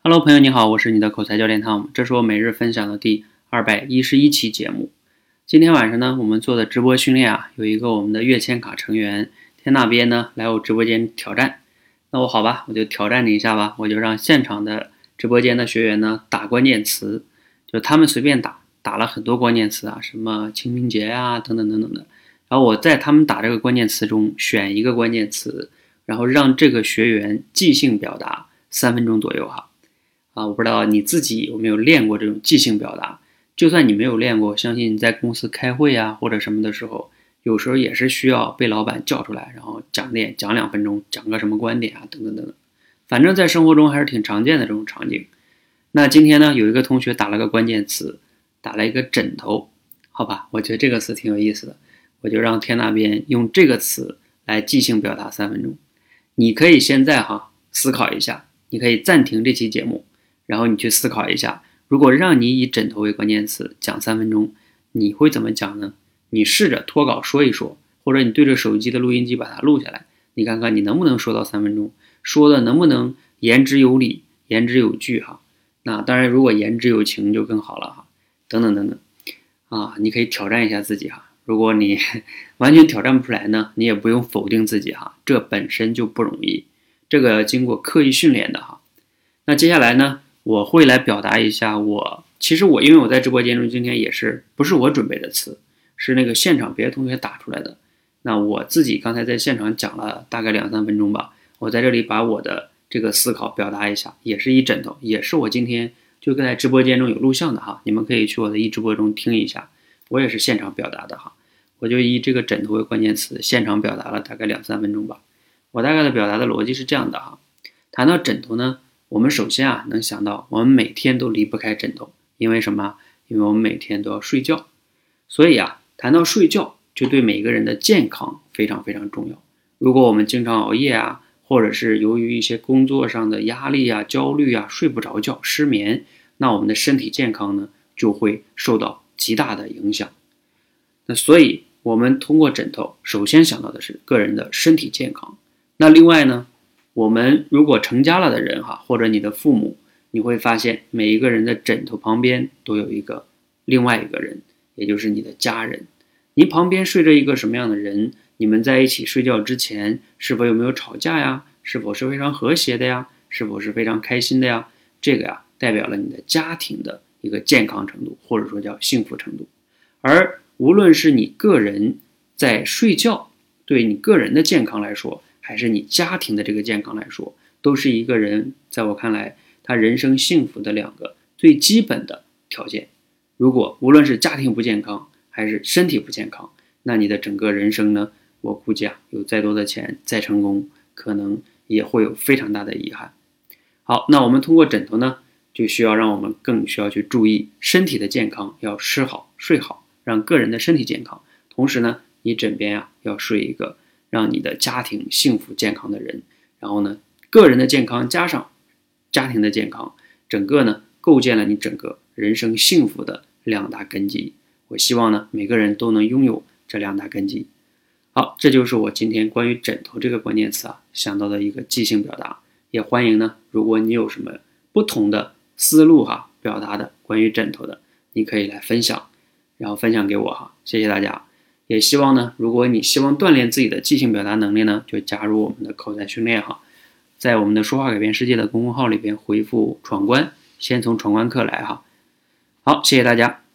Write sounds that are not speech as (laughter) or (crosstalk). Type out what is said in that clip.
Hello，朋友你好，我是你的口才教练汤姆，这是我每日分享的第二百一十一期节目。今天晚上呢，我们做的直播训练啊，有一个我们的跃迁卡成员天那边呢来我直播间挑战。那我好吧，我就挑战你一下吧，我就让现场的直播间的学员呢打关键词，就他们随便打，打了很多关键词啊，什么清明节啊等等等等的。然后我在他们打这个关键词中选一个关键词，然后让这个学员即兴表达三分钟左右哈。啊，我不知道你自己有没有练过这种即兴表达。就算你没有练过，相信你在公司开会啊或者什么的时候，有时候也是需要被老板叫出来，然后讲点讲两分钟，讲个什么观点啊等等等等。反正，在生活中还是挺常见的这种场景。那今天呢，有一个同学打了个关键词，打了一个枕头，好吧？我觉得这个词挺有意思的，我就让天那边用这个词来即兴表达三分钟。你可以现在哈思考一下，你可以暂停这期节目。然后你去思考一下，如果让你以枕头为关键词讲三分钟，你会怎么讲呢？你试着脱稿说一说，或者你对着手机的录音机把它录下来，你看看你能不能说到三分钟，说的能不能言之有理、言之有据哈？那当然，如果言之有情就更好了哈。等等等等，啊，你可以挑战一下自己哈。如果你 (laughs) 完全挑战不出来呢，你也不用否定自己哈，这本身就不容易，这个要经过刻意训练的哈。那接下来呢？我会来表达一下，我其实我因为我在直播间中今天也是不是我准备的词，是那个现场别的同学打出来的。那我自己刚才在现场讲了大概两三分钟吧，我在这里把我的这个思考表达一下，也是一枕头，也是我今天就在直播间中有录像的哈，你们可以去我的一直播中听一下，我也是现场表达的哈，我就以这个枕头为关键词，现场表达了大概两三分钟吧。我大概的表达的逻辑是这样的哈，谈到枕头呢。我们首先啊，能想到我们每天都离不开枕头，因为什么？因为我们每天都要睡觉，所以啊，谈到睡觉，就对每个人的健康非常非常重要。如果我们经常熬夜啊，或者是由于一些工作上的压力啊、焦虑啊，睡不着觉、失眠，那我们的身体健康呢，就会受到极大的影响。那所以，我们通过枕头，首先想到的是个人的身体健康。那另外呢？我们如果成家了的人哈，或者你的父母，你会发现每一个人的枕头旁边都有一个另外一个人，也就是你的家人。你旁边睡着一个什么样的人？你们在一起睡觉之前是否有没有吵架呀？是否是非常和谐的呀？是否是非常开心的呀？这个呀，代表了你的家庭的一个健康程度，或者说叫幸福程度。而无论是你个人在睡觉，对你个人的健康来说，还是你家庭的这个健康来说，都是一个人在我看来，他人生幸福的两个最基本的条件。如果无论是家庭不健康，还是身体不健康，那你的整个人生呢？我估计啊，有再多的钱，再成功，可能也会有非常大的遗憾。好，那我们通过枕头呢，就需要让我们更需要去注意身体的健康，要吃好睡好，让个人的身体健康。同时呢，你枕边啊要睡一个。让你的家庭幸福健康的人，然后呢，个人的健康加上家庭的健康，整个呢构建了你整个人生幸福的两大根基。我希望呢每个人都能拥有这两大根基。好，这就是我今天关于枕头这个关键词啊想到的一个即兴表达。也欢迎呢，如果你有什么不同的思路哈表达的关于枕头的，你可以来分享，然后分享给我哈。谢谢大家。也希望呢，如果你希望锻炼自己的即兴表达能力呢，就加入我们的口才训练哈，在我们的说话改变世界的公众号里边回复“闯关”，先从闯关课来哈。好，谢谢大家。